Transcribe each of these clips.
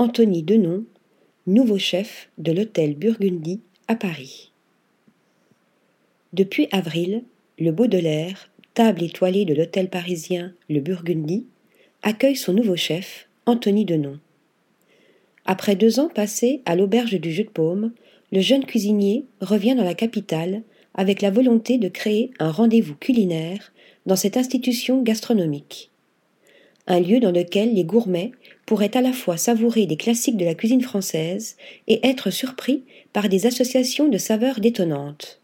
Anthony Denon, nouveau chef de l'hôtel Burgundy à Paris. Depuis avril, le Baudelaire, table étoilée de l'hôtel parisien Le Burgundy, accueille son nouveau chef, Anthony Denon. Après deux ans passés à l'auberge du Jeu de Paume, le jeune cuisinier revient dans la capitale avec la volonté de créer un rendez-vous culinaire dans cette institution gastronomique. Un lieu dans lequel les gourmets pourraient à la fois savourer des classiques de la cuisine française et être surpris par des associations de saveurs détonnantes.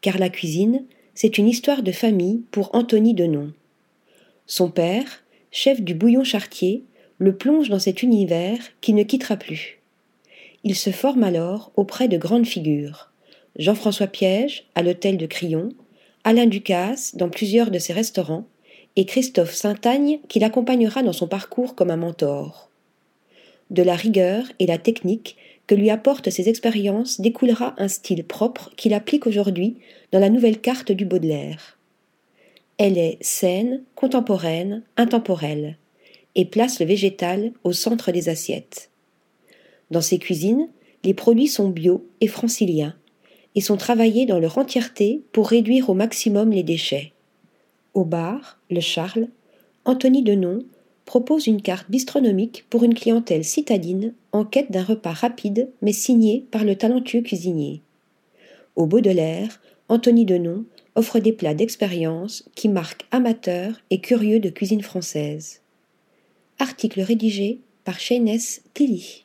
Car la cuisine, c'est une histoire de famille pour Anthony Denon. Son père, chef du bouillon chartier, le plonge dans cet univers qui ne quittera plus. Il se forme alors auprès de grandes figures. Jean-François Piège à l'hôtel de Crillon, Alain Ducasse dans plusieurs de ses restaurants, et Christophe Saint-Agne qui l'accompagnera dans son parcours comme un mentor. De la rigueur et la technique que lui apportent ses expériences découlera un style propre qu'il applique aujourd'hui dans la nouvelle carte du Baudelaire. Elle est saine, contemporaine, intemporelle, et place le végétal au centre des assiettes. Dans ses cuisines, les produits sont bio et franciliens, et sont travaillés dans leur entièreté pour réduire au maximum les déchets. Au bar, le Charles, Anthony Denon propose une carte bistronomique pour une clientèle citadine en quête d'un repas rapide mais signé par le talentueux cuisinier. Au Baudelaire, Anthony Denon offre des plats d'expérience qui marquent amateurs et curieux de cuisine française. Article rédigé par Shayness Tilly.